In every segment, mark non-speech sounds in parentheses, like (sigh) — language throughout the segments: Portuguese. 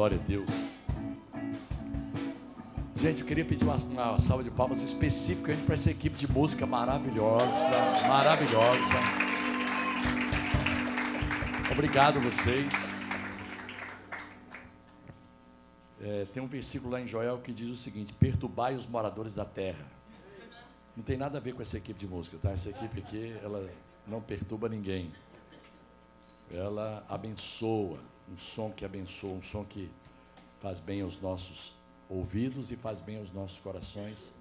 Glória a Deus. Gente, eu queria pedir uma, uma salva de palmas específica para essa equipe de música maravilhosa, maravilhosa. Obrigado a vocês. É, tem um versículo lá em Joel que diz o seguinte: Perturbai os moradores da terra. Não tem nada a ver com essa equipe de música, tá? Essa equipe aqui, ela não perturba ninguém. Ela abençoa, um som que abençoa, um som que faz bem aos nossos ouvidos e faz bem aos nossos corações.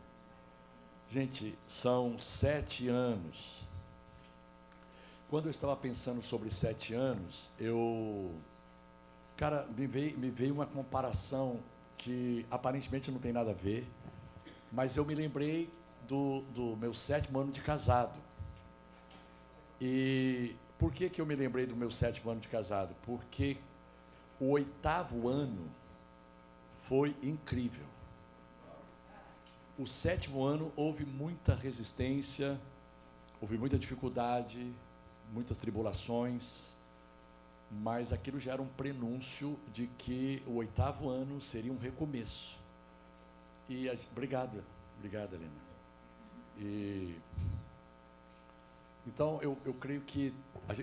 Gente, são sete anos. Quando eu estava pensando sobre sete anos, eu. Cara, me veio, me veio uma comparação que aparentemente não tem nada a ver, mas eu me lembrei do, do meu sétimo ano de casado. E por que, que eu me lembrei do meu sétimo ano de casado? Porque o oitavo ano foi incrível. O sétimo ano houve muita resistência, houve muita dificuldade, muitas tribulações, mas aquilo já era um prenúncio de que o oitavo ano seria um recomeço. E obrigado, obrigado, Helena. E então eu, eu creio que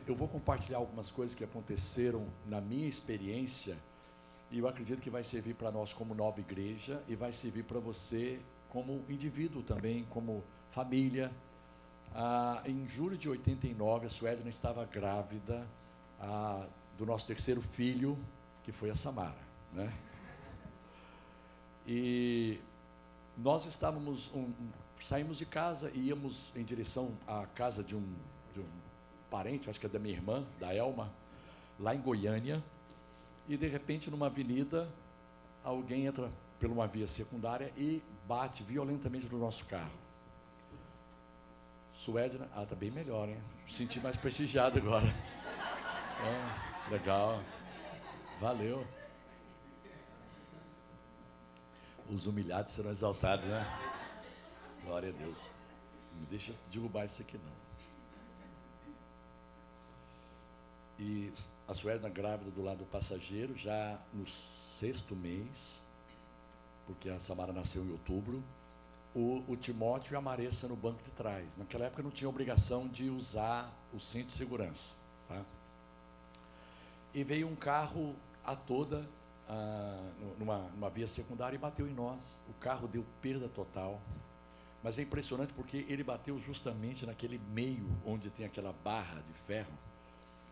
eu vou compartilhar algumas coisas que aconteceram na minha experiência e eu acredito que vai servir para nós como nova igreja e vai servir para você como indivíduo também, como família. Ah, em julho de 89, a Suedna estava grávida ah, do nosso terceiro filho, que foi a Samara. Né? E nós estávamos, um, saímos de casa e íamos em direção à casa de um, de um parente, acho que é da minha irmã, da Elma, lá em Goiânia. E de repente, numa avenida, alguém entra por uma via secundária e bate violentamente no nosso carro. Suedna, ah, tá bem melhor, hein? Senti mais prestigiado agora. É, (laughs) legal. Valeu. Os humilhados serão exaltados, né? Glória a Deus. Não deixa derrubar isso aqui não. E a Suedna grávida do lado do passageiro, já no sexto mês, porque a Samara nasceu em outubro, o, o, Timóteo e a Maressa no banco de trás. Naquela época não tinha obrigação de usar o cinto de segurança. Tá? E veio um carro a toda, ah, numa, numa via secundária, e bateu em nós. O carro deu perda total. Mas é impressionante porque ele bateu justamente naquele meio onde tem aquela barra de ferro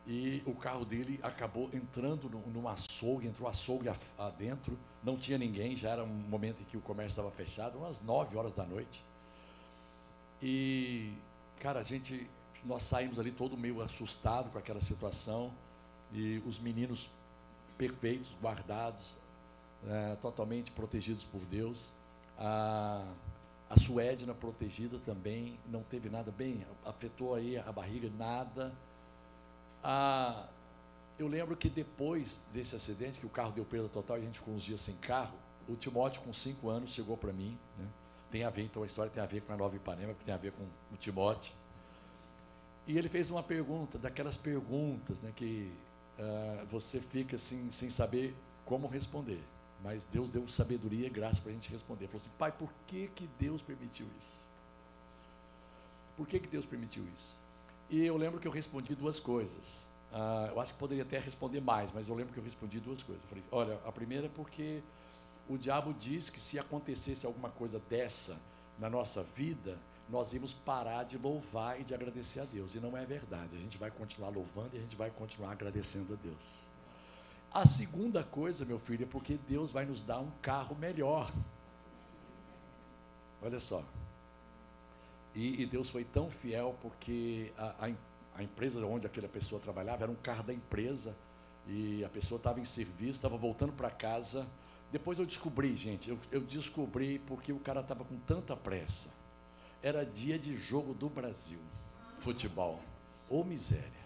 e o carro dele acabou entrando no, num açougue, entrou açougue adentro, não tinha ninguém, já era um momento em que o comércio estava fechado, umas 9 horas da noite. E, cara, a gente, nós saímos ali todo meio assustado com aquela situação, e os meninos perfeitos, guardados, é, totalmente protegidos por Deus. A, a Suédina protegida também, não teve nada bem, afetou aí a barriga, nada ah, eu lembro que depois desse acidente, que o carro deu perda total e a gente ficou uns dias sem carro, o Timóteo, com cinco anos, chegou para mim. Né? Tem a ver, então a história tem a ver com a Nova Ipanema, que tem a ver com o Timóteo. E ele fez uma pergunta, daquelas perguntas né, que uh, você fica assim, sem saber como responder. Mas Deus deu sabedoria e graça para a gente responder. Falou assim, pai, por que, que Deus permitiu isso? Por que, que Deus permitiu isso? E eu lembro que eu respondi duas coisas. Ah, eu acho que poderia até responder mais, mas eu lembro que eu respondi duas coisas. Eu falei, olha, a primeira é porque o diabo diz que se acontecesse alguma coisa dessa na nossa vida, nós íamos parar de louvar e de agradecer a Deus. E não é verdade. A gente vai continuar louvando e a gente vai continuar agradecendo a Deus. A segunda coisa, meu filho, é porque Deus vai nos dar um carro melhor. Olha só, e, e, Deus foi tão fiel porque a, a, a, empresa onde aquela pessoa trabalhava era um carro da empresa e a pessoa estava em serviço, estava voltando para casa. Depois eu descobri, gente, eu, eu descobri porque o cara estava com tanta pressa. Era dia de jogo do Brasil, futebol. Ô miséria.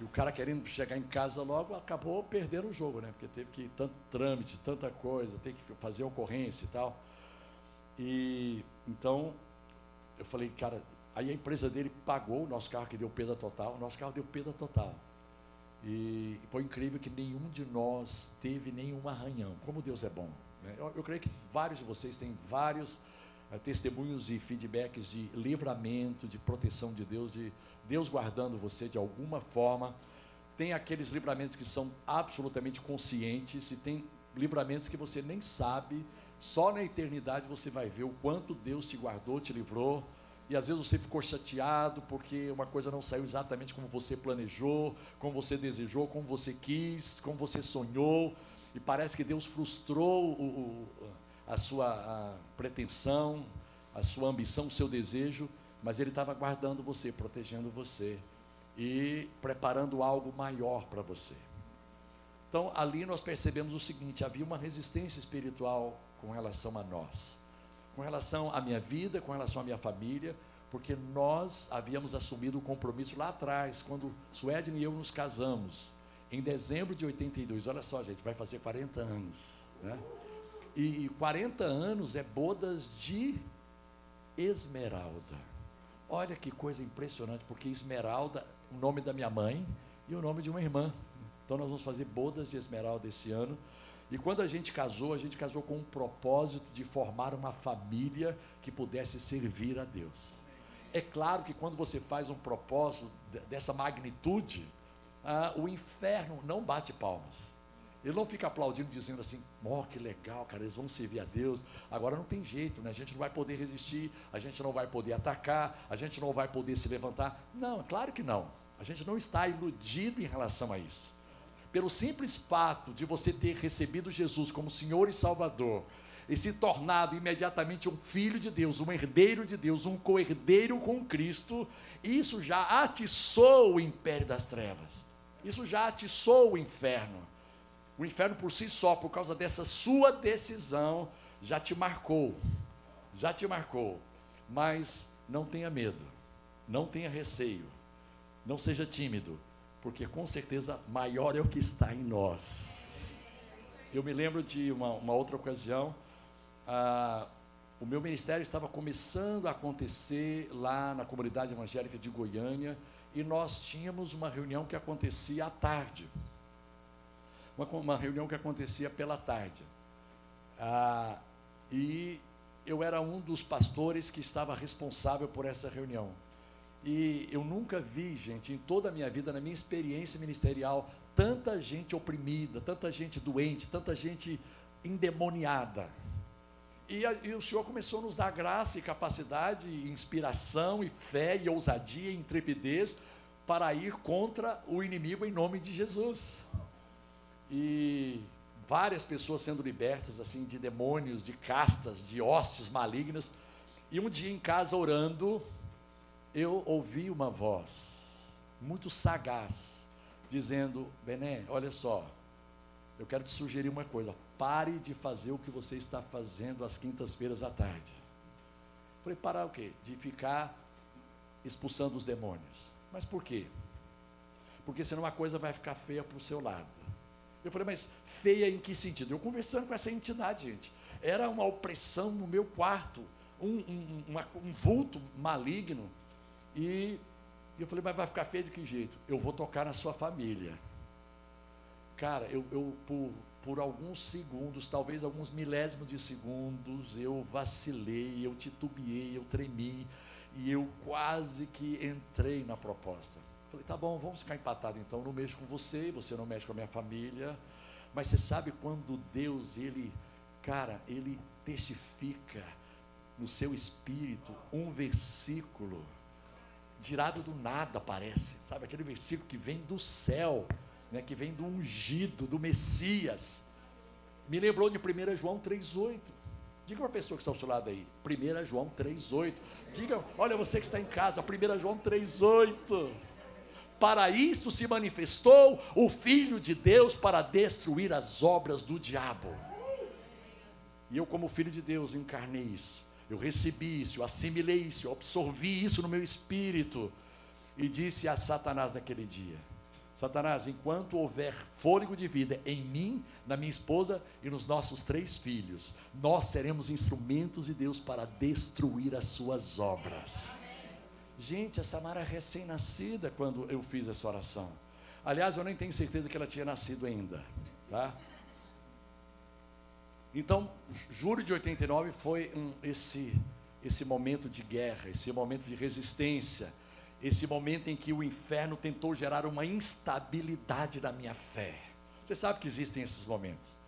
E o cara querendo chegar em casa logo, acabou perdendo o jogo, né? Porque teve que tanto trâmite, tanta coisa, tem que fazer ocorrência e tal. E então eu falei, cara, aí a empresa dele pagou o nosso carro que deu perda total, o nosso carro deu perda total. E foi incrível que nenhum de nós teve nenhum arranhão. Como Deus é bom. Né? Eu, eu, creio que vários de vocês têm vários testemunhos e feedbacks de livramento, de proteção de Deus, de Deus guardando você de alguma forma. Tem aqueles livramentos que são absolutamente conscientes e tem livramentos que você nem sabe. Só na eternidade você vai ver o quanto Deus te guardou, te livrou e às vezes você ficou chateado porque uma coisa não saiu exatamente como você planejou, como você desejou, como você quis, como você sonhou, e parece que Deus frustrou o, o, a sua a pretensão, a sua ambição, o seu desejo, mas Ele estava guardando você, protegendo você e preparando algo maior para você. Então, ali nós percebemos o seguinte: havia uma resistência espiritual com relação a nós com relação à minha vida, com relação à minha família, porque nós havíamos assumido o compromisso lá atrás, quando Suedne e eu nos casamos, em dezembro de 82. Olha só, gente, vai fazer 40 anos. Né? E, e 40 anos é bodas de Esmeralda. Olha que coisa impressionante, porque Esmeralda, o nome da minha mãe e o nome de uma irmã. Então nós vamos fazer bodas de Esmeralda esse ano. E quando a gente casou, a gente casou com um propósito de formar uma família que pudesse servir a Deus. É claro que quando você faz um propósito dessa magnitude, ah, o inferno não bate palmas. Ele não fica aplaudindo, dizendo assim, oh, que legal, cara, eles vão servir a Deus. Agora não tem jeito, né? A gente não vai poder resistir, a gente não vai poder atacar, a gente não vai poder se levantar. Não, claro que não. A gente não está iludido em relação a isso pelo simples fato de você ter recebido Jesus como Senhor e Salvador, e se tornado imediatamente um filho de Deus, um herdeiro de Deus, um co-herdeiro com Cristo, isso já atiçou o império das trevas. Isso já atiçou o inferno. O inferno por si só, por causa dessa sua decisão, já te marcou. Já te marcou. Mas não tenha medo. Não tenha receio. Não seja tímido porque com certeza maior é o que está em nós. Eu me lembro de uma, uma outra ocasião, ah, o meu ministério estava começando a acontecer lá na comunidade evangélica de Goiânia e nós tínhamos uma reunião que acontecia à tarde. Uma, uma reunião que acontecia pela tarde. Ah, e eu era um dos pastores que estava responsável por essa reunião. E eu nunca vi, gente, em toda a minha vida, na minha experiência ministerial, tanta gente oprimida, tanta gente doente, tanta gente endemoniada. E, a, e, o Senhor começou a nos dar graça e capacidade, e inspiração, e fé, e ousadia, e intrepidez para ir contra o inimigo em nome de Jesus. E várias pessoas sendo libertas assim de demônios, de castas, de hostes malignas. E um dia em casa orando, eu ouvi uma voz muito sagaz dizendo: Bené, olha só, eu quero te sugerir uma coisa, pare de fazer o que você está fazendo às quintas-feiras à tarde. Falei, parar o quê? De ficar expulsando os demônios. Mas por quê? Porque senão a coisa vai ficar feia para o seu lado. Eu falei, mas feia em que sentido? Eu conversando com essa entidade, gente. Era uma opressão no meu quarto, um, um, uma, um vulto maligno e eu falei, mas vai ficar feio de que jeito? Eu vou tocar na sua família. Cara, eu, eu por, por alguns segundos, talvez alguns milésimos de segundos, eu vacilei, eu titubeei, eu tremi, e eu quase que entrei na proposta. Falei, tá bom, vamos ficar empatados então, não mexo com você, você não mexe com a minha família. Mas você sabe quando Deus, ele, cara, ele testifica no seu espírito um versículo tirado do nada, parece. Sabe, aquele versículo que vem do céu, né, que vem do ungido, do Messias. Me lembrou de 1 João 3,8. Diga para a pessoa que está ao seu lado aí, 1 João 3,8. Diga, olha você que está em casa, 1 João 3,8. Para isto se manifestou o Filho de Deus para destruir as obras do diabo. E eu, como filho de Deus, encarnei isso eu recebi isso, eu assimilei isso, eu absorvi isso no meu espírito. E disse a Satanás naquele dia: Satanás, enquanto houver fôlego de vida em mim, na minha esposa e nos nossos três filhos, nós seremos instrumentos de Deus para destruir as suas obras. Gente, a Samara é recém-nascida quando eu fiz essa oração. Aliás, eu nem tenho certeza que ela tinha nascido ainda. Tá? Então, julho de 89 foi um, esse, esse momento de guerra, esse momento de resistência, esse momento em que o inferno tentou gerar uma instabilidade na minha fé. Você sabe que existem esses momentos.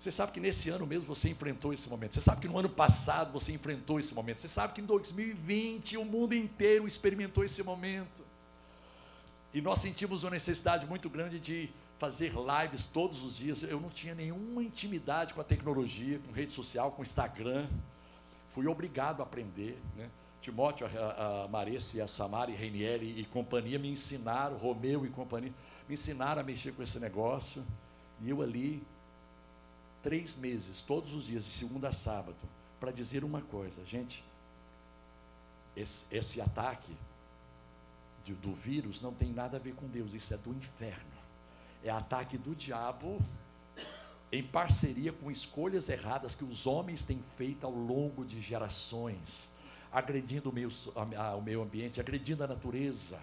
Você sabe que nesse ano mesmo você enfrentou esse momento. Você sabe que no ano passado você enfrentou esse momento. Você sabe que em 2020 o mundo inteiro experimentou esse momento. E nós sentimos uma necessidade muito grande de fazer lives todos os dias. Eu não tinha nenhuma intimidade com a tecnologia, com rede social, com Instagram. Fui obrigado a aprender. Né? Timóteo, a, a Maressa, a Samara e Reinieri e companhia me ensinaram, Romeu e companhia, me ensinaram a mexer com esse negócio. E eu ali, três meses, todos os dias, de segunda a sábado, para dizer uma coisa, gente, esse, esse ataque de, do vírus não tem nada a ver com Deus, isso é do inferno é ataque do diabo em parceria com escolhas erradas que os homens têm feito ao longo de gerações, agredindo o meio, o meio ambiente, agredindo a natureza,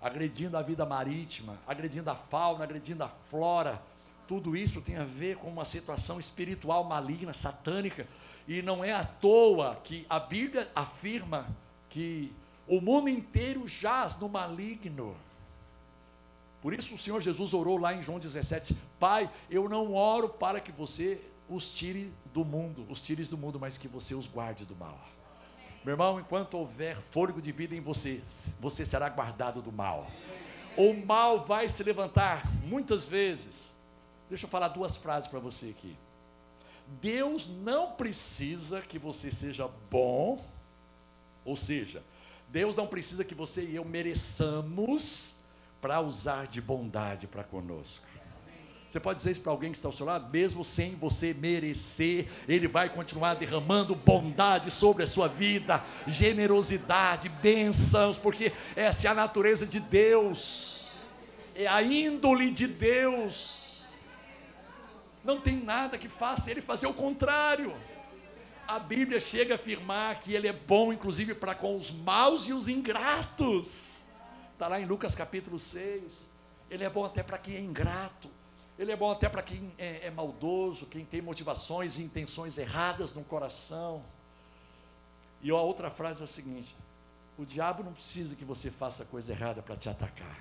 agredindo a vida marítima, agredindo a fauna, agredindo a flora. Tudo isso tem a ver com uma situação espiritual maligna, satânica, e não é à toa que a Bíblia afirma que o mundo inteiro jaz no maligno. Por isso o Senhor Jesus orou lá em João 17: Pai, eu não oro para que você os tire do mundo, os tires do mundo, mas que você os guarde do mal. Meu irmão, enquanto houver fôlego de vida em você, você será guardado do mal. O mal vai se levantar muitas vezes. Deixa eu falar duas frases para você aqui. Deus não precisa que você seja bom, ou seja, Deus não precisa que você e eu mereçamos para usar de bondade para conosco. Você pode dizer isso para alguém que está ao seu lado? Mesmo sem você merecer, Ele vai continuar derramando bondade sobre a sua vida, generosidade, bênçãos, porque essa é a natureza de Deus, é a índole de Deus. Não tem nada que faça Ele fazer o contrário. A Bíblia chega a afirmar que Ele é bom, inclusive, para com os maus e os ingratos. Está lá em Lucas capítulo 6. Ele é bom até para quem é ingrato. Ele é bom até para quem é, é, maldoso, quem tem motivações e intenções erradas no coração. E a outra frase é a seguinte: o diabo não precisa que você faça coisa errada para te atacar.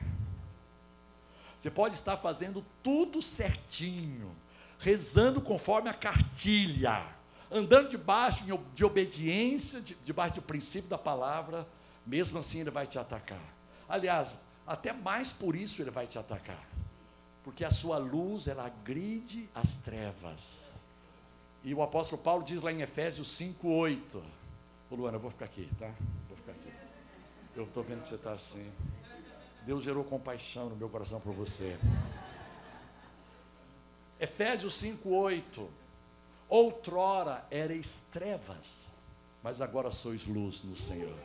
Você pode estar fazendo tudo certinho, rezando conforme a cartilha, andando debaixo de obediência, debaixo do princípio da palavra, mesmo assim ele vai te atacar. Aliás, até mais por isso ele vai te atacar. Porque a sua luz, ela agride as trevas. E o apóstolo Paulo diz lá em Efésios 5:8. Ô Luana, eu vou ficar aqui, tá? Vou ficar aqui. Eu estou vendo que você está assim. Deus gerou compaixão no meu coração por você. Efésios 5:8. Outrora erais trevas, mas agora sois luz no Senhor.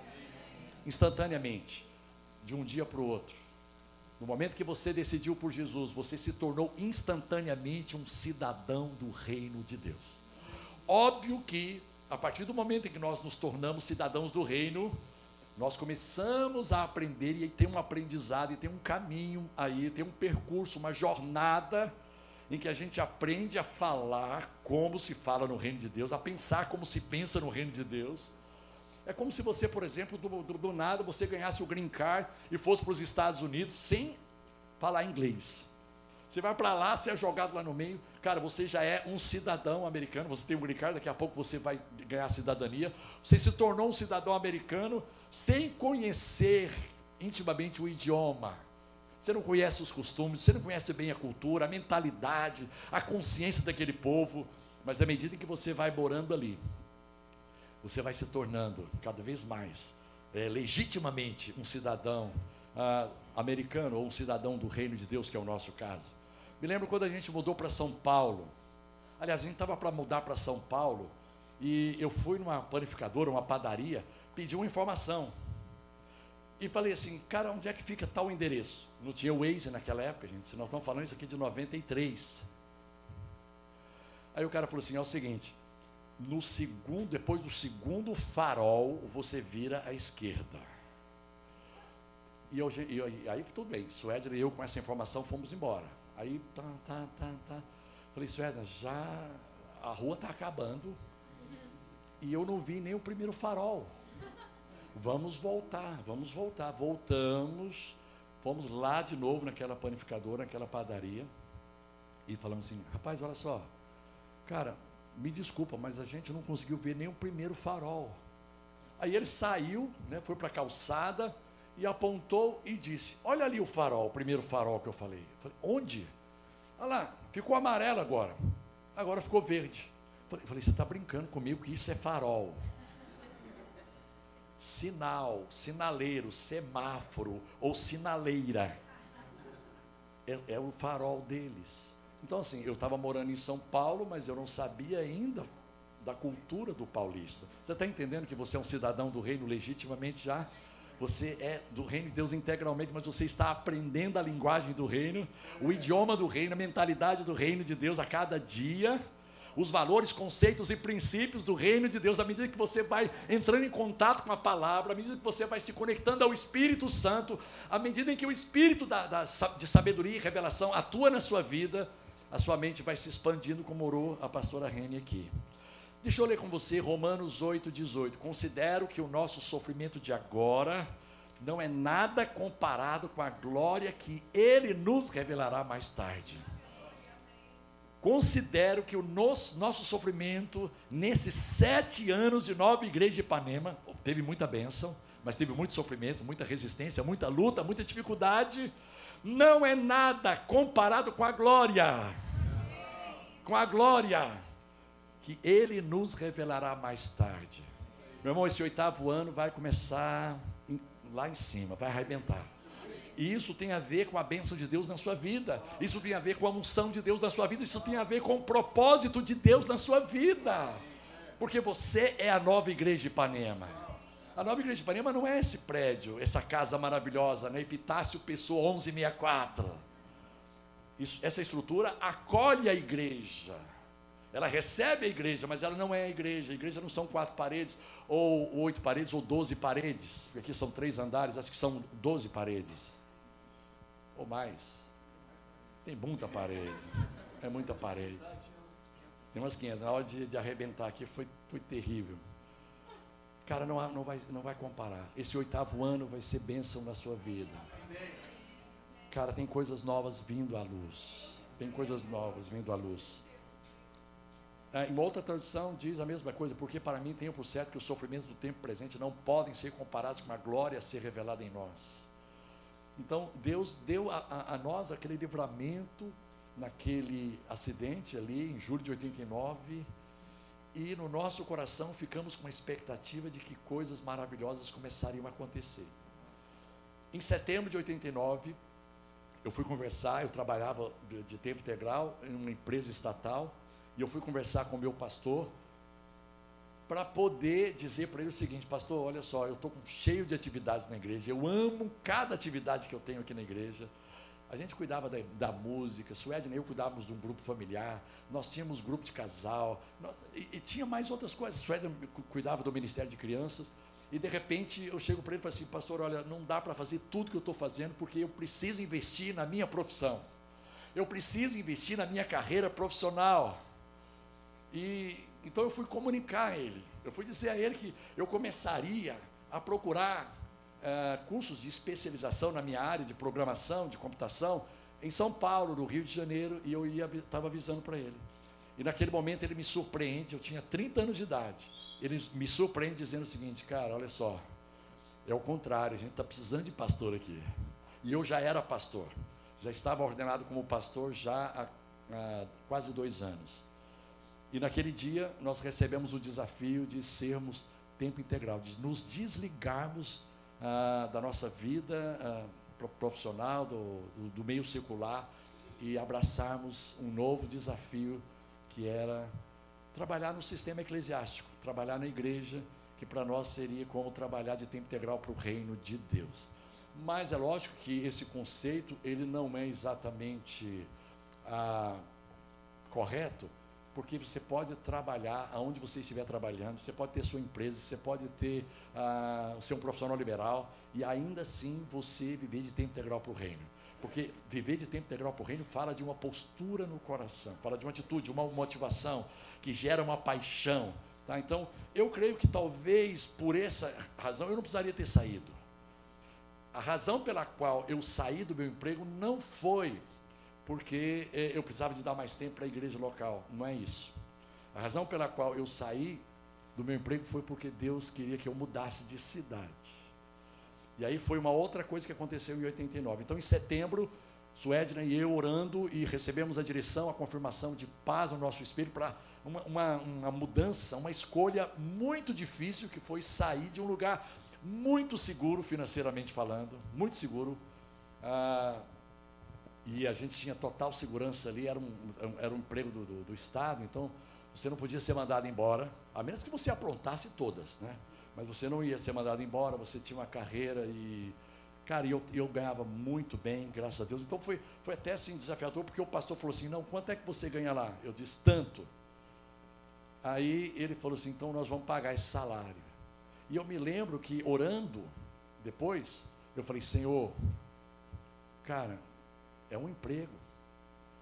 Instantaneamente de um dia para o outro. No momento que você decidiu por Jesus, você se tornou instantaneamente um cidadão do reino de Deus. Óbvio que, a partir do momento em que nós nos tornamos cidadãos do reino, nós começamos a aprender e tem um aprendizado, e tem um caminho aí, tem um percurso, uma jornada em que a gente aprende a falar como se fala no reino de Deus, a pensar como se pensa no reino de Deus é como se você, por exemplo, do, do, do nada, você ganhasse o green card e fosse para os Estados Unidos sem falar inglês. Você vai para lá, você é jogado lá no meio, cara, você já é um cidadão americano, você tem um green card, daqui a pouco você vai ganhar cidadania. Você se tornou um cidadão americano sem conhecer intimamente o idioma. Você não conhece os costumes, você não conhece bem a cultura, a mentalidade, a consciência daquele povo, mas à medida que você vai morando ali, você vai se tornando cada vez mais é, legitimamente um cidadão ah, americano ou um cidadão do reino de Deus, que é o nosso caso. Me lembro quando a gente mudou para São Paulo. Aliás, a gente estava para mudar para São Paulo e eu fui numa panificadora, uma padaria, pedi uma informação. E falei assim, cara, onde é que fica tal endereço? Não tinha Waze naquela época, gente. Se nós estamos falando isso aqui de 93. Aí o cara falou assim: é o seguinte, no segundo, depois do segundo farol, você vira à esquerda. E, eu, e aí tudo bem, Suéder e eu com essa informação fomos embora. Aí, tá, tá, tá, tá. Falei, Suéder, já a rua está acabando e eu não vi nem o primeiro farol. Vamos voltar, vamos voltar. Voltamos, fomos lá de novo naquela panificadora, naquela padaria e falamos assim, rapaz, olha só, cara, me desculpa, mas a gente não conseguiu ver nem o primeiro farol. Aí ele saiu, né, foi para a calçada e apontou e disse: Olha ali o farol, o primeiro farol que eu falei. Eu falei Onde? Olha lá, ficou amarelo agora. Agora ficou verde. Eu falei, você está brincando comigo que isso é farol. Sinal, sinaleiro, semáforo ou sinaleira. É, é o farol deles. Então, assim, eu estava morando em São Paulo, mas eu não sabia ainda da cultura do paulista. Você está entendendo que você é um cidadão do reino legitimamente já? Você é do reino de Deus integralmente, mas você está aprendendo a linguagem do reino, o idioma do reino, a mentalidade do reino de Deus a cada dia os valores, conceitos e princípios do reino de Deus, à medida que você vai entrando em contato com a palavra, à medida que você vai se conectando ao Espírito Santo, à medida em que o Espírito da, da, de sabedoria e revelação atua na sua vida, a sua mente vai se expandindo, como orou a pastora Rene aqui. Deixa eu ler com você Romanos 8, 18. Considero que o nosso sofrimento de agora não é nada comparado com a glória que Ele nos revelará mais tarde. Considero que o nosso, nosso sofrimento, nesses sete anos de nova igreja de Ipanema, teve muita bênção, mas teve muito sofrimento, muita resistência, muita luta, muita dificuldade, não é nada comparado com a glória. Com a glória que Ele nos revelará mais tarde. Meu irmão, esse oitavo ano vai começar lá em cima, vai arrebentar. E isso tem a ver com a bênção de Deus na sua vida. Isso tem a ver com a unção de Deus na sua vida. Isso tem a ver com o propósito de Deus na sua vida. Porque você é a nova igreja de Ipanema. A nova igreja de Ipanema não é esse prédio, essa casa maravilhosa, né? Epitácio Pessoa 1164. Isso, essa estrutura acolhe a igreja. Ela recebe a igreja, mas ela não é a igreja. A igreja não são quatro paredes, ou oito paredes, ou doze paredes. Aqui são três andares, acho que são doze paredes ou mais. Tem muita parede. É muita parede. Tem umas 500. Na hora de, de arrebentar aqui foi, foi terrível. Cara, não, não, vai, não vai comparar. Esse oitavo ano vai ser bênção na sua vida. Cara, tem coisas novas vindo à luz. Tem coisas novas vindo à luz. É, em outra tradução diz a mesma coisa, porque para mim tenho por certo que os sofrimentos do tempo presente não podem ser comparados com a glória a ser revelada em nós. Então, Deus deu a, a, a, nós aquele livramento naquele acidente ali, em julho de 89, e no nosso coração ficamos com a expectativa de que coisas maravilhosas começariam a acontecer. Em setembro de 89, eu fui conversar, eu trabalhava de, tempo integral em uma empresa estatal, e eu fui conversar com o meu pastor, para poder dizer para ele o seguinte, pastor, olha só, eu estou cheio de atividades na igreja, eu amo cada atividade que eu tenho aqui na igreja. A gente cuidava da, da música, Suedna e eu cuidávamos de um grupo familiar, nós tínhamos grupo de casal, nós, e, e, tinha mais outras coisas. Suedna cuidava do Ministério de Crianças, e de repente eu chego para ele e falo assim, pastor, olha, não dá para fazer tudo que eu estou fazendo, porque eu preciso investir na minha profissão. Eu preciso investir na minha carreira profissional. E então eu fui comunicar a ele, eu fui dizer a ele que eu começaria a procurar uh, cursos de especialização na minha área de programação, de computação, em São Paulo, no Rio de Janeiro, e eu estava avisando para ele. E naquele momento ele me surpreende, eu tinha 30 anos de idade. Ele me surpreende dizendo o seguinte, cara, olha só, é o contrário, a gente está precisando de pastor aqui. E eu já era pastor, já estava ordenado como pastor já há, há quase dois anos. E naquele dia nós recebemos o desafio de sermos tempo integral, de nos desligarmos ah, da nossa vida ah, profissional, do, do, meio secular e abraçarmos um novo desafio que era trabalhar no sistema eclesiástico, trabalhar na igreja, que para nós seria como trabalhar de tempo integral para o reino de Deus. Mas é lógico que esse conceito ele não é exatamente ah, correto, porque você pode trabalhar aonde você estiver trabalhando, você pode ter sua empresa, você pode ter uh, ser um profissional liberal e ainda assim você viver de tempo integral para o reino. Porque viver de tempo integral para o reino fala de uma postura no coração, fala de uma atitude, uma motivação que gera uma paixão. Tá? Então, eu creio que talvez por essa razão eu não precisaria ter saído. A razão pela qual eu saí do meu emprego não foi porque eh, eu precisava de dar mais tempo para a igreja local. Não é isso. A razão pela qual eu saí do meu emprego foi porque Deus queria que eu mudasse de cidade. E aí foi uma outra coisa que aconteceu em 89. Então, em setembro, Suedna e eu orando e recebemos a direção, a confirmação de paz no nosso espírito para uma, uma, uma, mudança, uma escolha muito difícil que foi sair de um lugar muito seguro financeiramente falando, muito seguro. Ah, e a gente tinha total segurança ali, era um, era um emprego do, do, do, Estado, então você não podia ser mandado embora, a menos que você aprontasse todas, né? Mas você não ia ser mandado embora, você tinha uma carreira e. Cara, eu, eu ganhava muito bem, graças a Deus. Então foi, foi até assim desafiador, porque o pastor falou assim: não, quanto é que você ganha lá? Eu disse: tanto. Aí ele falou assim: então nós vamos pagar esse salário. E eu me lembro que orando, depois, eu falei: Senhor, cara, é um emprego,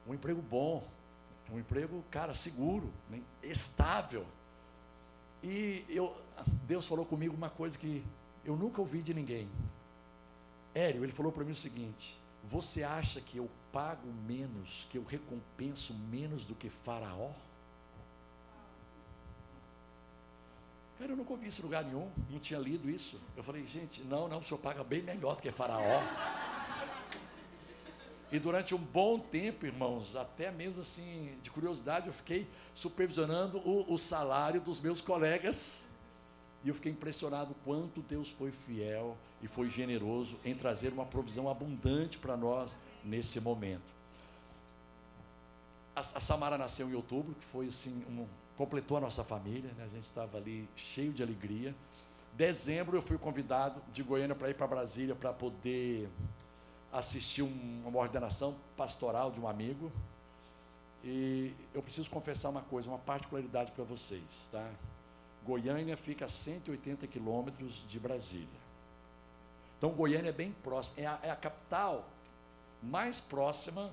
um emprego bom, um emprego, cara, seguro, né, estável. E eu, Deus falou comigo uma coisa que eu nunca ouvi de ninguém. Hélio, ele falou para mim o seguinte: Você acha que eu pago menos, que eu recompenso menos do que Faraó? Cara, eu nunca ouvi isso em lugar nenhum, não tinha lido isso. Eu falei, gente, não, não, o senhor paga bem melhor do que Faraó. E durante um bom tempo, irmãos, até mesmo assim, de curiosidade, eu fiquei supervisionando o, o salário dos meus colegas. E eu fiquei impressionado quanto Deus foi fiel e foi generoso em trazer uma provisão abundante para nós nesse momento. A, a, Samara nasceu em outubro, que foi assim, um, completou a nossa família, né? a gente estava ali cheio de alegria. Dezembro eu fui convidado de Goiânia para ir para Brasília para poder assistir uma ordenação pastoral de um amigo. E eu preciso confessar uma coisa, uma particularidade para vocês, tá? Goiânia fica a 180 quilômetros de Brasília. Então Goiânia é bem próximo, é a, é a capital mais próxima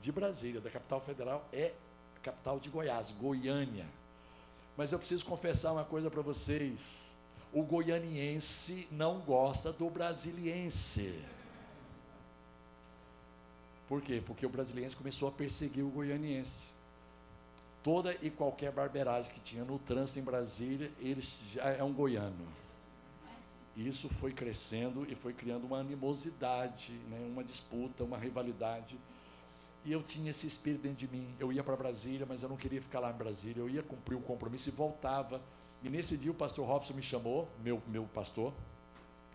de Brasília, da capital federal, é a capital de Goiás, Goiânia. Mas eu preciso confessar uma coisa para vocês: o goianiense não gosta do brasiliense. Por quê? Porque o brasiliense começou a perseguir o goianiense. Toda e qualquer barberagem que tinha no trânsito em Brasília, ele já é um goiano. Isso foi crescendo e foi criando uma animosidade, né, uma disputa, uma rivalidade. E eu tinha esse espírito dentro de mim. Eu ia para Brasília, mas eu não queria ficar lá em Brasília. Eu ia cumprir o compromisso e voltava. E nesse dia o pastor Robson me chamou, meu, meu pastor,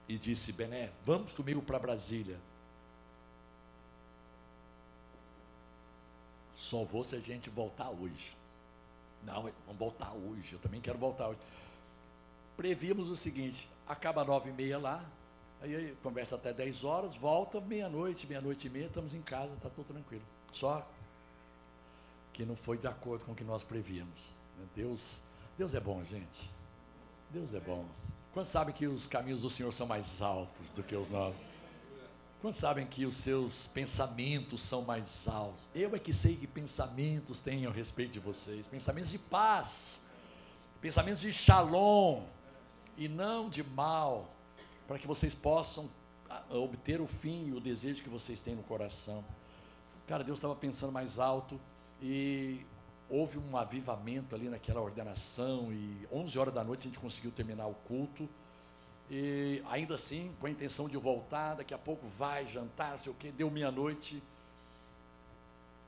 e disse: Bené, vamos comigo para Brasília. Só vou se a gente voltar hoje. Não, vamos voltar hoje. Eu também quero voltar hoje. Prevíamos o seguinte: acaba nove e meia lá, aí conversa até dez horas, volta meia-noite, meia-noite e meia, estamos em casa, está tudo tranquilo. Só que não foi de acordo com o que nós prevíamos. Deus, Deus é bom, gente. Deus é bom. Quando sabe que os caminhos do Senhor são mais altos do que os nossos? Quantos sabem que os seus pensamentos são mais altos? Eu é que sei que pensamentos tenho a respeito de vocês, pensamentos de paz, pensamentos de shalom e não de mal, para que vocês possam ah, obter o fim e o desejo que vocês têm no coração. Cara, Deus estava pensando mais alto e houve um avivamento ali naquela ordenação e 11 horas da noite a gente conseguiu terminar o culto e ainda assim, com a intenção de voltar, daqui a pouco vai jantar, sei o quê, deu meia-noite.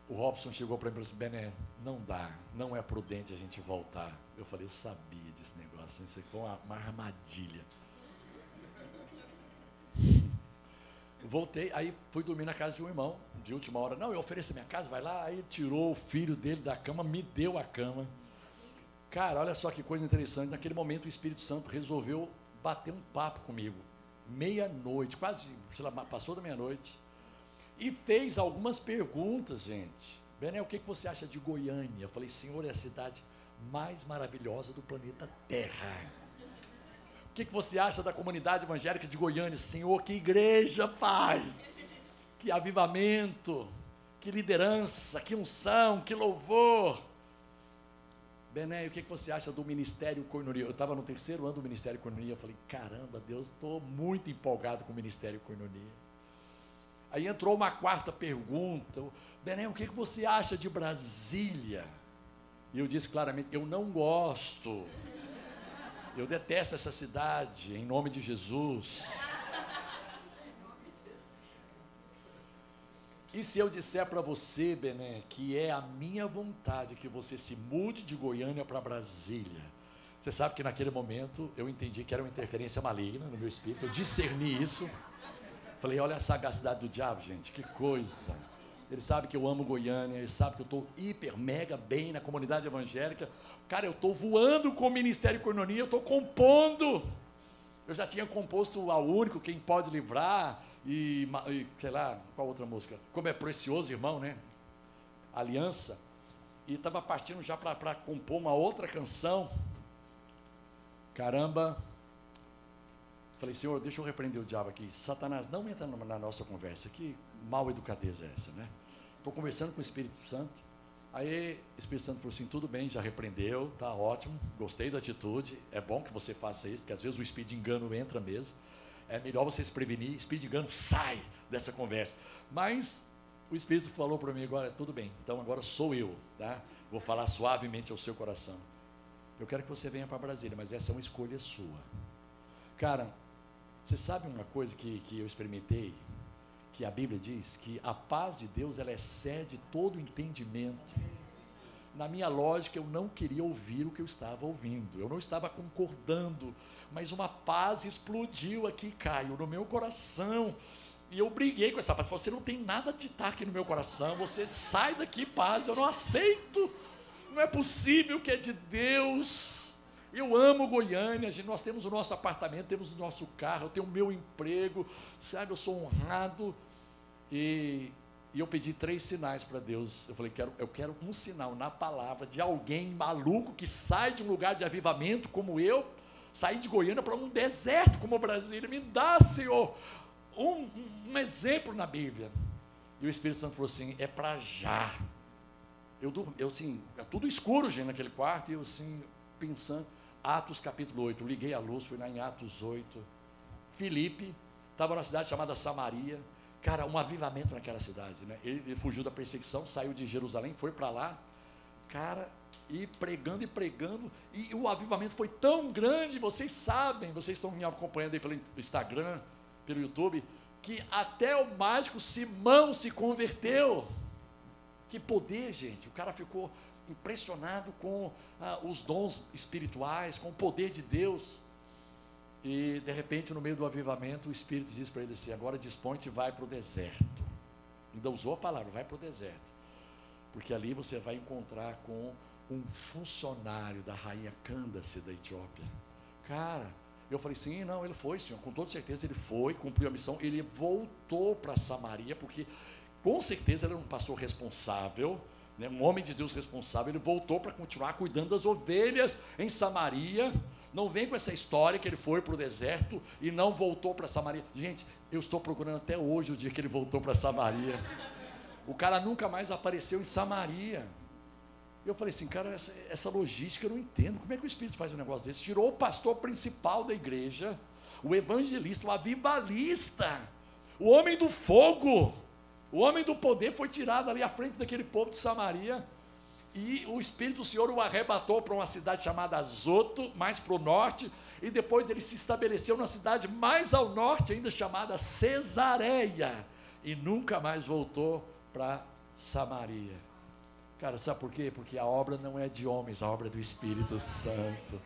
O Robson chegou para mim e falou assim: Bené, não dá, não é prudente a gente voltar. Eu falei: Eu sabia desse negócio, isso foi uma, uma armadilha. (laughs) Voltei, aí fui dormir na casa de um irmão, de última hora. Não, eu ofereço minha casa, vai lá. Aí tirou o filho dele da cama, me deu a cama. Cara, olha só que coisa interessante. Naquele momento o Espírito Santo resolveu bater um papo comigo, meia-noite, quase, sei lá, passou da meia-noite, e fez algumas perguntas, gente. Bené, o que, você acha de Goiânia? Eu falei, senhor, é a cidade mais maravilhosa do planeta Terra. que, que você acha da comunidade evangélica de Goiânia? Senhor, que igreja, Pai! Que avivamento, que liderança, que unção, que louvor. Bené, o que, você acha do Ministério Coinonia? Eu estava no terceiro ano do Ministério Coinonia, eu falei, caramba, Deus, estou muito empolgado com o Ministério Coinonia. Aí entrou uma quarta pergunta, Bené, o que, que você acha de Brasília? E eu disse claramente, eu não gosto. Eu detesto essa cidade, em nome de Jesus. E se eu disser para você, Bené, que é a minha vontade que você se mude de Goiânia para Brasília, você sabe que naquele momento eu entendi que era uma interferência maligna no meu espírito, eu discerni isso. Falei, olha a sagacidade do diabo, gente, que coisa. Ele sabe que eu amo Goiânia, ele sabe que eu estou hiper, mega bem na comunidade evangélica. Cara, eu estou voando com o Ministério Economia, eu estou compondo. Eu já tinha composto a Único, Quem Pode Livrar, e, e, sei lá, qual outra música? Como é precioso, irmão, né? Aliança. E estava partindo já para compor uma outra canção. Caramba. Falei, Senhor, deixa eu repreender o diabo aqui. Satanás, não entra na nossa conversa. Que mal educadeza é essa, né? Estou conversando com o Espírito Santo. Aí o Espírito Santo falou assim: tudo bem, já repreendeu, tá ótimo, gostei da atitude, é bom que você faça isso, porque às vezes o espírito de engano entra mesmo. É melhor você se prevenir, espírito de engano sai dessa conversa. Mas o Espírito falou para mim agora, tudo bem, então agora sou eu, tá? Vou falar suavemente ao seu coração. Eu quero que você venha para Brasília, mas essa é uma escolha sua. Cara, você sabe uma coisa que, que eu experimentei? Que a Bíblia diz que a paz de Deus ela excede todo entendimento. Na minha lógica, eu não queria ouvir o que eu estava ouvindo, eu não estava concordando, mas uma paz explodiu aqui, Caio, no meu coração. E eu briguei com essa paz. Você não tem nada de estar aqui no meu coração. Você sai daqui, paz. Eu não aceito. Não é possível que é de Deus. Eu amo Goiânia, gente, nós temos o nosso apartamento, temos o nosso carro, eu tenho o meu emprego, sabe? Eu sou honrado. E, e eu pedi três sinais para Deus. Eu falei, quero, eu quero um sinal na palavra de alguém maluco que sai de um lugar de avivamento como eu, sair de Goiânia para um deserto como Brasília. Me dá, Senhor, um, um exemplo na Bíblia. E o Espírito Santo falou assim: é para já. Eu, eu assim, é tudo escuro, gente, naquele quarto, e eu assim, pensando. Atos capítulo 8, liguei a luz, fui lá em Atos 8. Filipe estava numa cidade chamada Samaria. Cara, um avivamento naquela cidade. Né? Ele, ele fugiu da perseguição, saiu de Jerusalém, foi para lá. Cara, e pregando e pregando. E o avivamento foi tão grande, vocês sabem, vocês estão me acompanhando aí pelo Instagram, pelo YouTube, que até o mágico Simão se converteu. Que poder, gente. O cara ficou impressionado com ah, os dons espirituais, com o poder de Deus. E de repente, no meio do avivamento, o Espírito diz para ele assim: agora desponte e vai para o deserto. Ainda usou a palavra, vai para o deserto. Porque ali você vai encontrar com um funcionário da rainha Candace da Etiópia. Cara, eu falei, sim, não, ele foi, senhor, com toda certeza ele foi, cumpriu a missão, ele voltou para Samaria, porque com certeza ele era um pastor responsável, né, um homem de Deus responsável, ele voltou para continuar cuidando das ovelhas em Samaria, não vem com essa história que ele foi para o deserto e não voltou para Samaria. Gente, eu estou procurando até hoje o dia que ele voltou para Samaria. O cara nunca mais apareceu em Samaria. Eu falei assim, cara, essa, essa, logística eu não entendo. Como é que o Espírito faz um negócio desse? Tirou o pastor principal da igreja, o evangelista, o avivalista, o homem do fogo, o homem do poder foi tirado ali à frente daquele povo de Samaria e o Espírito do Senhor o arrebatou para uma cidade chamada Azoto, mais para o norte, e depois ele se estabeleceu na cidade mais ao norte, ainda chamada Cesareia, e nunca mais voltou para Samaria. Cara, sabe por quê? Porque a obra não é de homens, a obra é do Espírito Santo.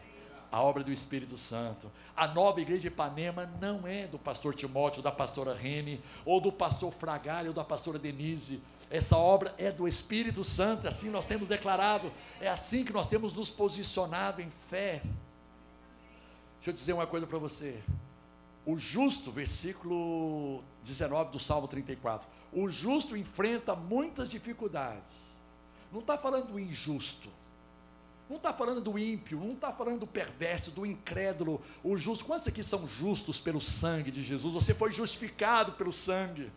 A obra do Espírito Santo. A nova igreja de Ipanema não é do pastor Timóteo, da pastora Rene, ou do pastor Fragalho, ou da pastora Denise essa obra é do Espírito Santo, assim nós temos declarado, é assim que nós temos nos posicionado em fé. Deixa eu dizer uma coisa para você. O justo, versículo 19 do Salmo 34. O justo enfrenta muitas dificuldades. Não está falando do injusto. Não está falando do ímpio, não está falando do perverso, do incrédulo, o justo. Quantos aqui são justos pelo sangue de Jesus? Você foi justificado pelo sangue.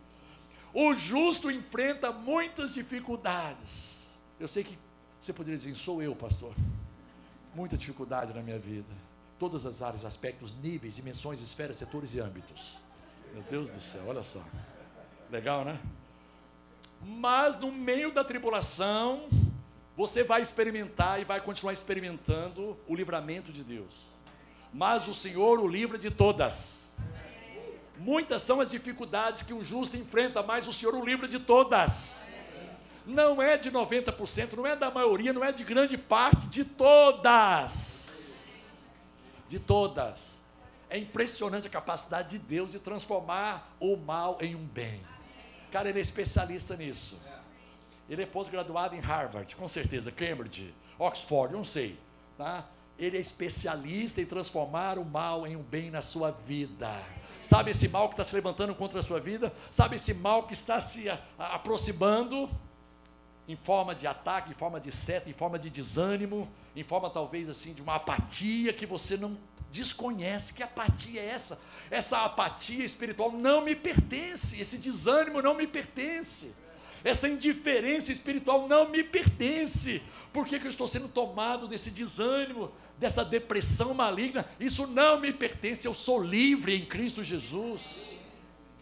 O justo enfrenta muitas dificuldades. Eu sei que você poderia dizer, sou eu, pastor. Muita dificuldade na minha vida. Todas as áreas, aspectos, níveis, dimensões, esferas, setores e âmbitos. Meu Deus do céu, olha só. Legal, né? Mas no meio da tribulação, você vai experimentar e vai continuar experimentando o livramento de Deus. Mas o Senhor o livra de todas. Muitas são as dificuldades que o justo enfrenta, mas o Senhor o livra de todas. Não é de 90%, não é da maioria, não é de grande parte, de todas. De todas. É impressionante a capacidade de Deus de transformar o mal em um bem. Cara, ele é especialista nisso. Ele é pós-graduado em Harvard, com certeza, Cambridge, Oxford, não sei. Tá? Ele é especialista em transformar o mal em um bem na sua vida. Sabe esse mal que está se levantando contra a sua vida? Sabe esse mal que está se aproximando em forma de ataque, em forma de seta, em forma de desânimo, em forma talvez assim de uma apatia que você não desconhece. Que apatia é essa? Essa apatia espiritual não me pertence, esse desânimo não me pertence essa indiferença espiritual não me pertence. Por que, que eu estou sendo tomado desse desânimo, dessa depressão maligna? Isso não me pertence, eu sou livre em Cristo Jesus.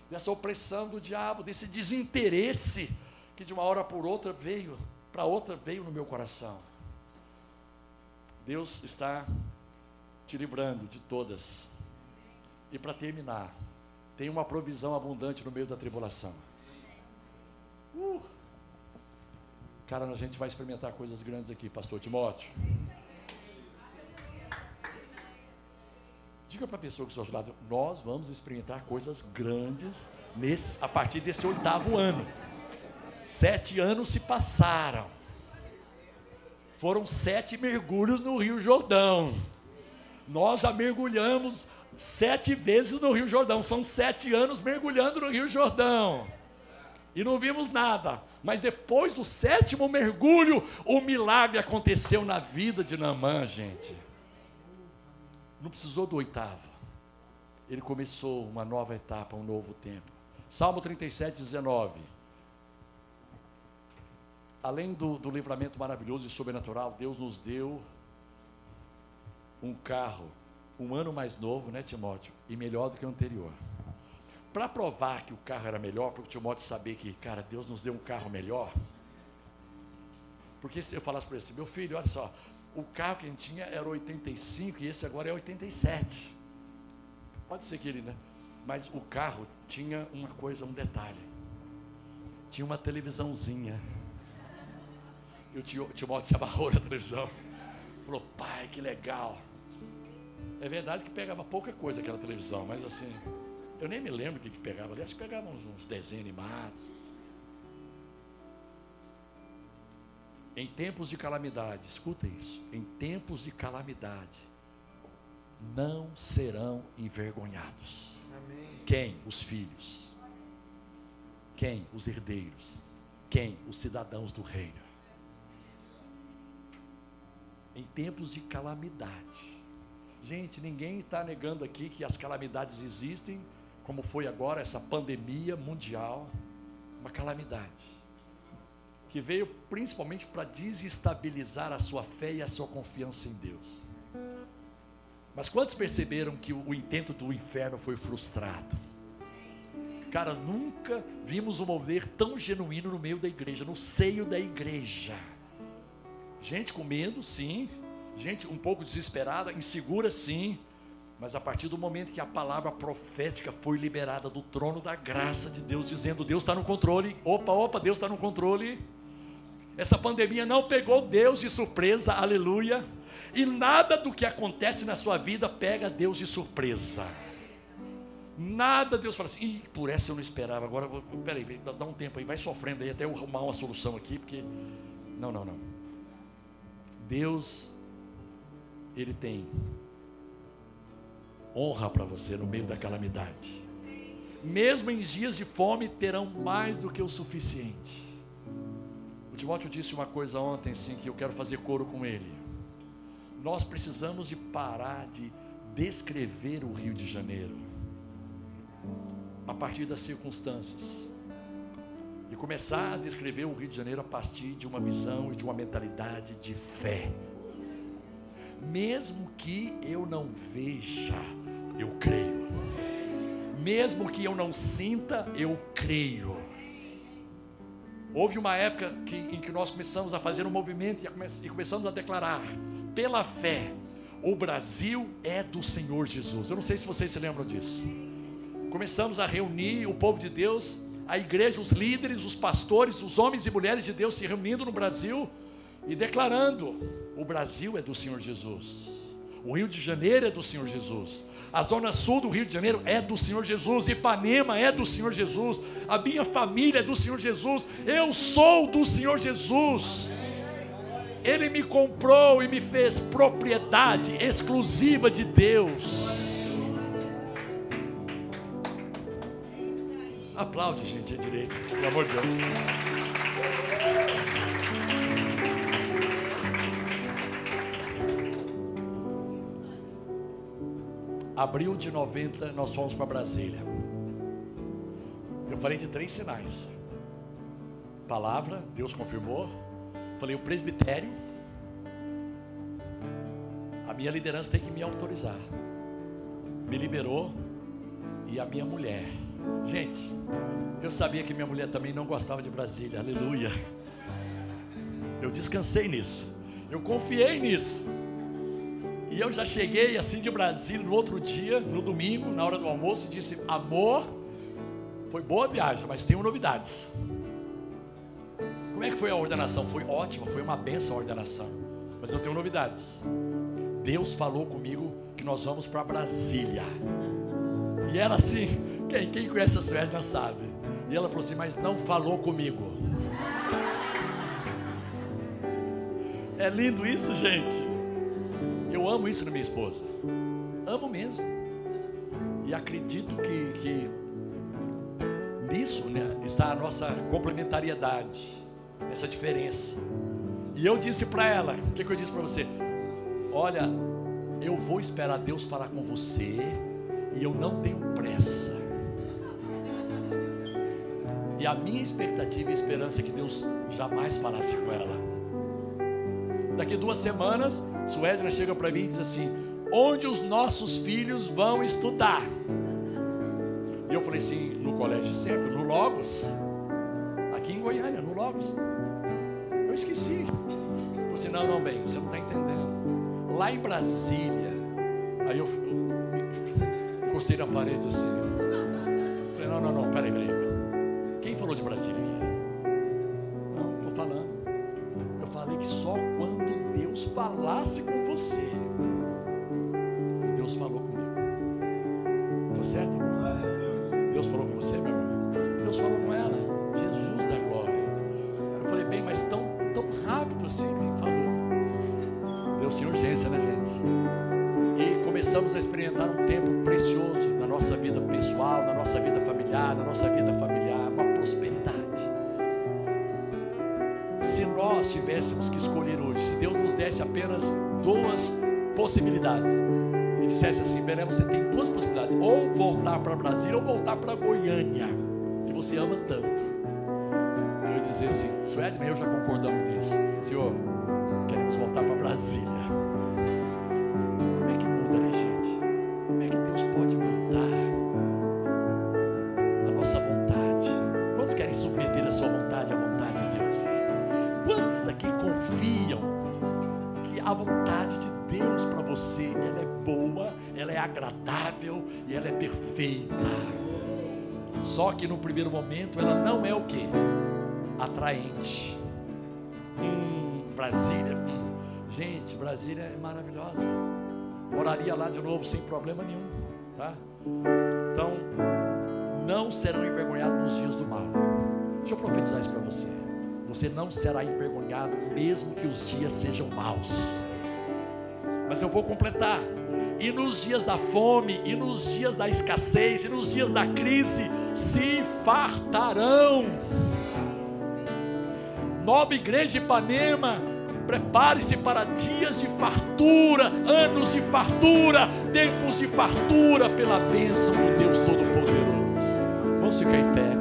Dessa opressão do diabo, desse desinteresse que de uma hora por outra veio, para outra veio no meu coração. Deus está te livrando de todas. E para terminar, tem uma provisão abundante no meio da tribulação. Uh. Cara, a gente vai experimentar coisas grandes aqui, pastor Timóteo. Diga para a pessoa que está ao seu lado, nós vamos experimentar coisas grandes nesse, a partir desse oitavo ano. Sete anos se passaram. Foram sete mergulhos no Rio Jordão. Nós já mergulhamos sete vezes no Rio Jordão. São sete anos mergulhando no Rio Jordão e não vimos nada. Mas depois do sétimo mergulho, o milagre aconteceu na vida de Namã, gente. Não precisou do oitavo. Ele começou uma nova etapa, um novo tempo. Salmo 37, 19. Além do, do livramento maravilhoso e sobrenatural, Deus nos deu um carro, um ano mais novo, né, Timóteo? E melhor do que o anterior para provar que o carro era melhor, para o Timóteo saber que, cara, Deus nos deu um carro melhor. Porque se eu falasse para ele assim, meu filho, olha só, o carro que a gente tinha era 85 e esse agora é 87. Pode ser que ele, né? Mas o carro tinha uma coisa, um detalhe. Tinha uma televisãozinha. E o Timóteo se abarrou na televisão. Falou, pai, que legal. É verdade que pegava pouca coisa aquela televisão, mas assim, eu nem me lembro o que, que pegava ali. Acho que pegava uns, uns desenhos animados. Em tempos de calamidade, escuta isso. Em tempos de calamidade, não serão envergonhados. Amém. Quem? Os filhos. Quem? Os herdeiros. Quem? Os cidadãos do reino. Em tempos de calamidade. Gente, ninguém está negando aqui que as calamidades existem como foi agora essa pandemia mundial, uma calamidade, que veio principalmente para desestabilizar a sua fé e a sua confiança em Deus. Mas quantos perceberam que o intento do inferno foi frustrado? Cara, nunca vimos um mover tão genuíno no meio da igreja, no seio da igreja. Gente com medo, sim. Gente um pouco desesperada, insegura, sim mas a partir do momento que a palavra profética foi liberada do trono da graça de Deus, dizendo: Deus está no controle, opa, opa, Deus está no controle. Essa pandemia não pegou Deus de surpresa, aleluia. E nada do que acontece na sua vida pega Deus de surpresa. Nada Deus fala assim, Ih, por essa eu não esperava. Agora, peraí, dá um tempo aí, vai sofrendo aí até eu arrumar uma solução aqui, porque. Não, não, não. Deus, Ele tem honra para você no meio da calamidade. Mesmo em dias de fome, terão mais do que o suficiente. O Timóteo disse uma coisa ontem, sim, que eu quero fazer coro com ele. nós precisamos de parar de descrever o Rio de Janeiro a partir das circunstâncias e começar a descrever o Rio de Janeiro a partir de uma visão e de uma mentalidade de fé. Mesmo que eu não veja, eu creio. Mesmo que eu não sinta, eu creio. Houve uma época que, em que nós começamos a fazer um movimento e, come, e começamos a declarar, pela fé, o Brasil é do Senhor Jesus. Eu não sei se vocês se lembram disso. Começamos a reunir o povo de Deus a igreja, os líderes, os pastores, os homens e mulheres de Deus se reunindo no Brasil e declarando: o Brasil é do Senhor Jesus, o Rio de Janeiro é do Senhor Jesus, a zona sul do Rio de Janeiro é do Senhor Jesus, Ipanema é do Senhor Jesus, a minha família é do Senhor Jesus, eu sou do Senhor Jesus. Ele me comprou e me fez propriedade exclusiva de Deus. Aplaude, gente, é direito, pelo amor de Deus. Abril de 90, nós fomos para Brasília. Eu falei de três sinais: palavra, Deus confirmou. Falei o presbitério. A minha liderança tem que me autorizar. Me liberou. E a minha mulher Gente, eu sabia que minha mulher também não gostava de Brasília, aleluia. Eu descansei nisso, eu confiei nisso. E eu já cheguei assim de Brasília no outro dia, no domingo, na hora do almoço, e disse: Amor, foi boa viagem, mas tenho novidades. Como é que foi a ordenação? Foi ótima, foi uma benção a ordenação. Mas eu tenho novidades. Deus falou comigo que nós vamos para Brasília. E era assim, quem, quem conhece a Suécia já sabe. E ela falou assim: Mas não falou comigo. É lindo isso, gente. Amo isso na minha esposa. Amo mesmo. E acredito que, que nisso né, está a nossa complementariedade, essa diferença. E eu disse para ela: O que, que eu disse para você? Olha, eu vou esperar Deus falar com você e eu não tenho pressa. E a minha expectativa e esperança é que Deus jamais falasse com ela. Daqui duas semanas, Suedna chega para mim e diz assim: Onde os nossos filhos vão estudar? E eu falei assim: No colégio sempre, no Logos, aqui em Goiânia, no Logos. Eu esqueci. Eu falei assim: Não, não, bem, você não está entendendo. Lá em Brasília, aí eu, eu encostei na parede assim. Falei: Não, não, não, peraí, peraí. Quem falou de Brasília aqui? Falasse com você. Deus falou comigo. Estou certo? Deus falou com você, meu irmão? Deus falou com ela. Jesus da glória. Eu falei, bem, mas tão, tão rápido assim, bem, falou. Deu-se urgência, né, gente? E começamos a experimentar um tempo desse apenas duas possibilidades, e dissesse assim: Belém, você tem duas possibilidades, ou voltar para Brasília ou voltar para Goiânia, que você ama tanto. Eu ia dizer assim: Suedna e eu já concordamos nisso, Senhor, queremos voltar para Brasília. Só que no primeiro momento ela não é o que? Atraente. Hum, Brasília. Hum. Gente, Brasília é maravilhosa. Moraria lá de novo sem problema nenhum. Tá? Então, não serão envergonhados nos dias do mal. Deixa eu profetizar isso para você. Você não será envergonhado, mesmo que os dias sejam maus. Mas eu vou completar. E nos dias da fome, e nos dias da escassez, e nos dias da crise, se fartarão. Nova Igreja Ipanema Prepare-se para dias de fartura, anos de fartura, tempos de fartura pela bênção do Deus Todo-Poderoso. Vamos ficar em pé.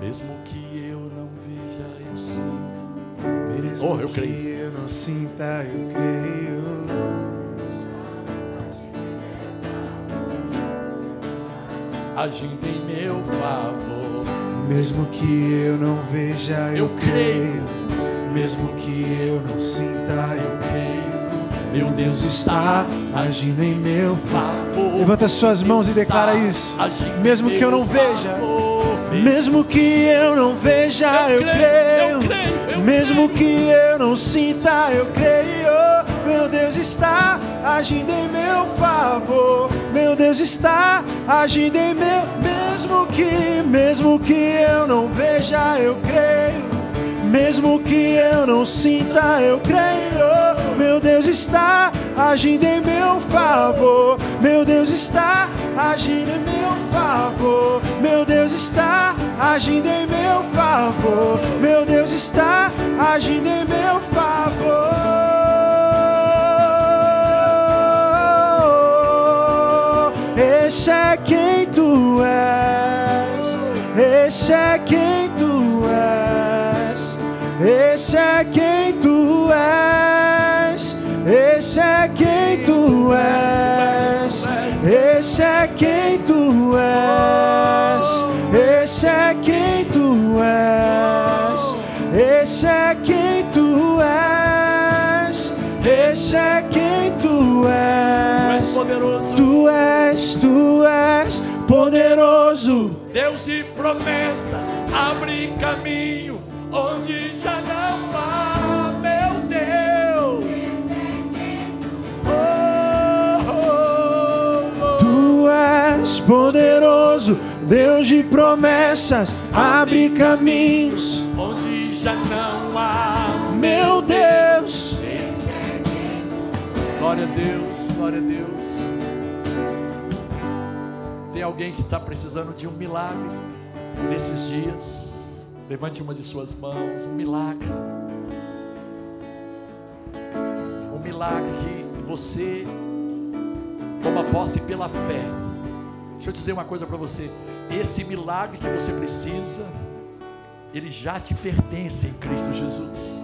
Mesmo que eu não veja, eu sinto. Mesmo Oh, eu que creio. eu não sinta, eu creio. Agindo em meu favor. Mesmo que eu não veja, eu, Eu creio. creio. Mesmo que eu não sinta, eu creio. Meu Deus está agindo em meu favor. Levanta suas mãos e declara isso. Mesmo que eu não veja. favor. Mesmo que eu não veja, eu, Eu creio, creio. eu creio, Mesmo que eu não sinta, eu creio. Meu Deus está agindo em meu favor. Meu Deus está agindo em meu. Mesmo que, mesmo que eu não veja, eu creio. Mesmo que eu não sinta, eu creio. Meu Deus está agindo em meu favor. Meu Deus está agindo em meu favor. Meu Deus está agindo em meu favor. Meu Deus está agindo em meu Esse é quem tu és. Esse é quem tu és. Esse é quem tu és. Esse é quem tu és. Esse é quem tu és. Esse é quem tu és. Esse é quem poderoso. Deus de promessas, abre caminho onde já não há, meu Deus. Oh, oh, oh. Tu és poderoso, Deus de promessas, abre caminhos, Onde já não há, meu Deus. Glória a Deus, glória a Deus. Tem alguém que está precisando de um milagre nesses dias? Levante uma de suas mãos, um milagre. Um milagre que você toma posse pela fé. Deixa eu dizer uma coisa para você. Esse milagre que você precisa, ele já te pertence em Cristo Jesus.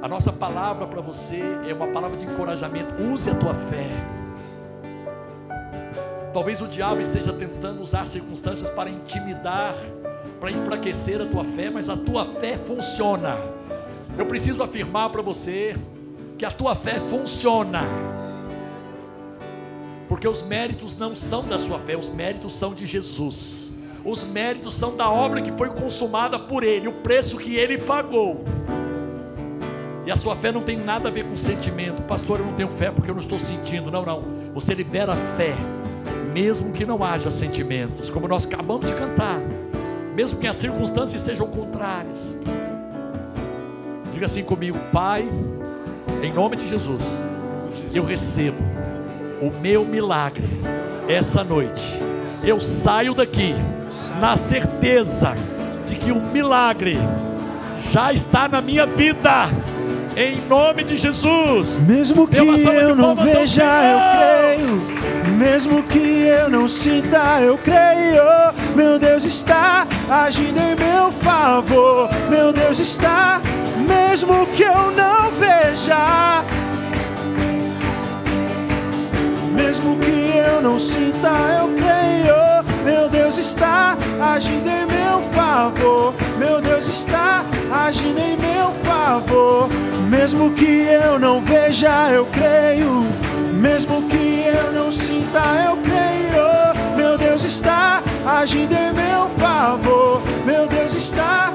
A nossa palavra para você é uma palavra de encorajamento. Use a tua fé. Talvez o diabo esteja tentando usar circunstâncias para intimidar, para enfraquecer a tua fé, mas a tua fé funciona. Eu preciso afirmar para você que a tua fé funciona. Porque os méritos não são da sua fé, os méritos são de Jesus. Os méritos são da obra que foi consumada por Ele, o preço que Ele pagou. E a sua fé não tem nada a ver com sentimento. Pastor, eu não tenho fé porque eu não estou sentindo. Não, não. Você libera fé, mesmo que não haja sentimentos, como nós acabamos de cantar. Mesmo que as circunstâncias estejam contrárias. Diga assim comigo, Pai, em nome de Jesus, eu recebo o meu milagre essa noite. Eu saio daqui na certeza de que o milagre já está na minha vida. Em nome de Jesus. Mesmo que eu não veja, eu creio. Mesmo que eu não sinta, eu creio. Meu Deus está agindo em meu favor. Meu Deus está, mesmo que eu não veja. Mesmo que eu não sinta, eu creio. Meu Deus está agindo em meu favor. Meu Deus está agindo em meu favor. Mesmo que eu não veja, eu creio. Mesmo que eu não sinta, eu creio. Meu Deus está agindo em meu favor. Meu Deus está.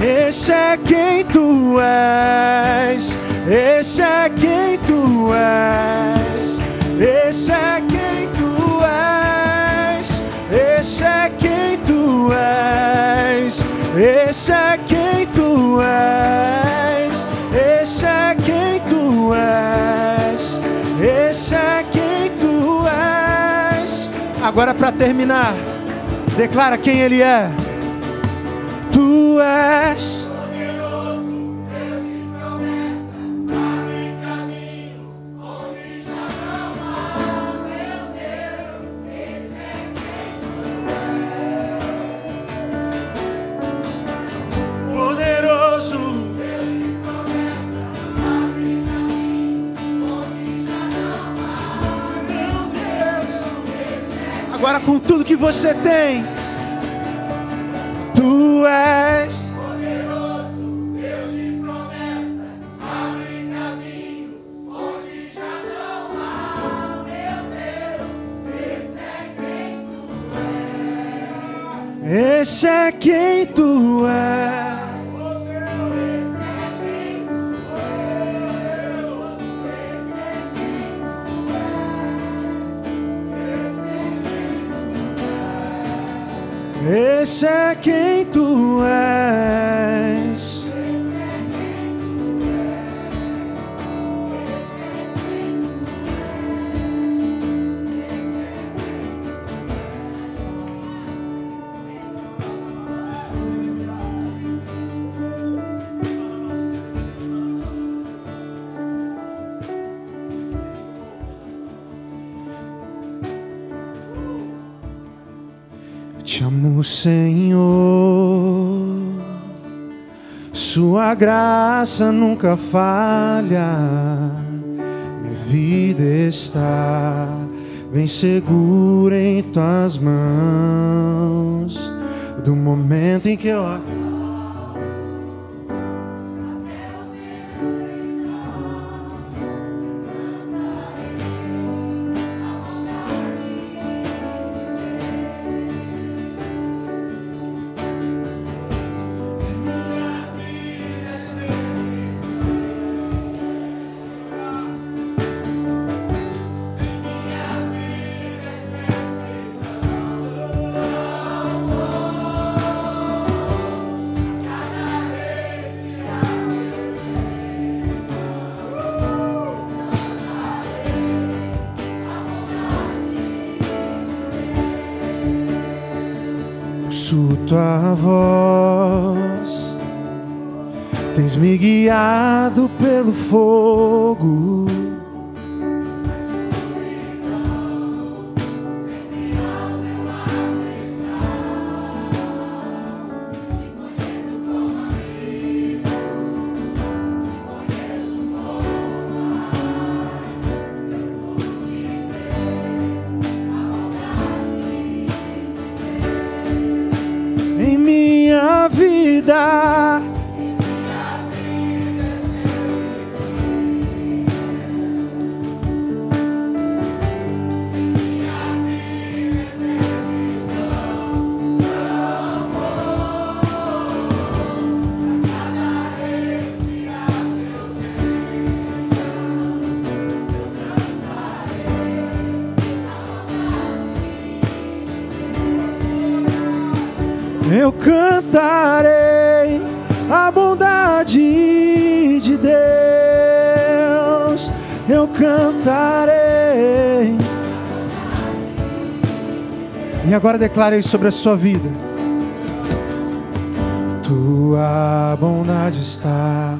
Esse é quem tu és. Esse é quem tu és. Esse é quem tu és. Esse é quem tu és. Esse é quem tu és. Esse é quem tu és. Esse é. Agora para terminar, Declara quem Ele é. Tu és. Tudo que você tem. Tu és. Sua graça nunca falha. Minha vida está bem segura em tuas mãos. Do momento em que eu ouço Eu cantarei a bondade de Deus. Eu cantarei. E agora declarei sobre a sua vida. Tua bondade está.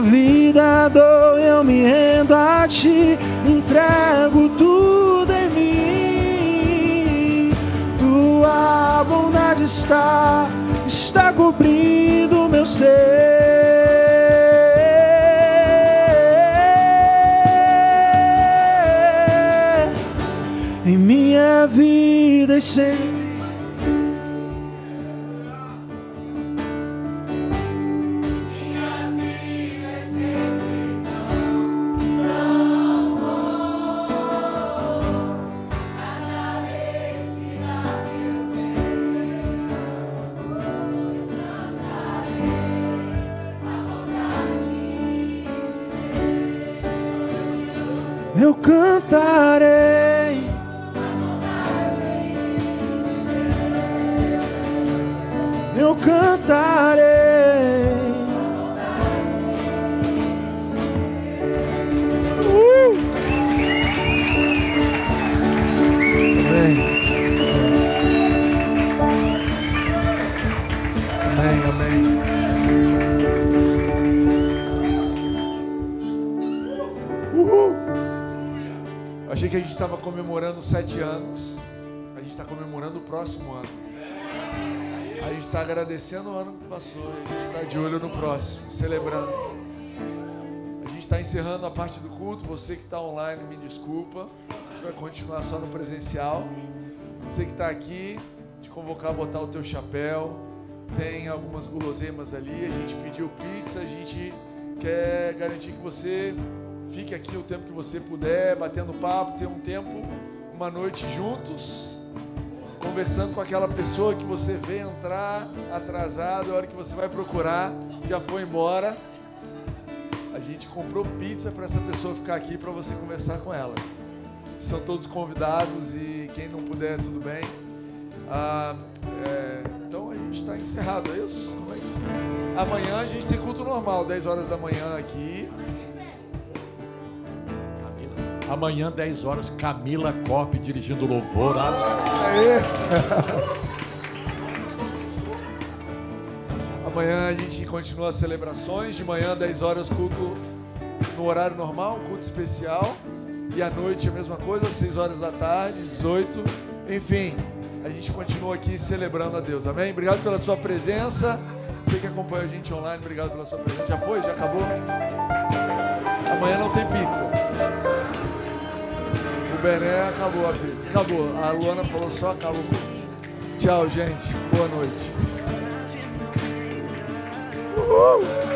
Vida dou, eu me rendo a ti, entrego tudo em mim. Tua bondade está, está cobrindo meu ser. Em minha vida e eu cantarei. A gente estava comemorando sete anos. A gente está comemorando o próximo ano. A gente está agradecendo o ano que passou. A gente está de olho no próximo, celebrando. A gente está encerrando a parte do culto. Você que está online, me desculpa. A gente vai continuar só no presencial. Você que está aqui, te convocar a botar o teu chapéu. Tem algumas guloseimas ali. A gente pediu pizza. A gente quer garantir que você Fique aqui o tempo que você puder, batendo papo, ter um tempo, uma noite juntos, conversando com aquela pessoa que você vê entrar atrasado, a hora que você vai procurar, já foi embora. A gente comprou pizza para essa pessoa ficar aqui para você conversar com ela. São todos convidados e quem não puder, tudo bem. Ah, é, então a gente está encerrado, é isso? Amanhã a gente tem culto normal, 10 horas da manhã aqui. Amanhã, 10 horas, Camila Cop dirigindo o louvor. Aê. Amanhã a gente continua as celebrações. De manhã, 10 horas, culto no horário normal, culto especial. E à noite a mesma coisa, 6 horas da tarde, 18. Enfim, a gente continua aqui celebrando a Deus. Amém? Obrigado pela sua presença. Você que acompanha a gente online, obrigado pela sua presença. Já foi? Já acabou? Amanhã não tem pizza. O Bené acabou a pizza. Acabou. A Luana falou só acabou. Tchau, gente. Boa noite. Uhul.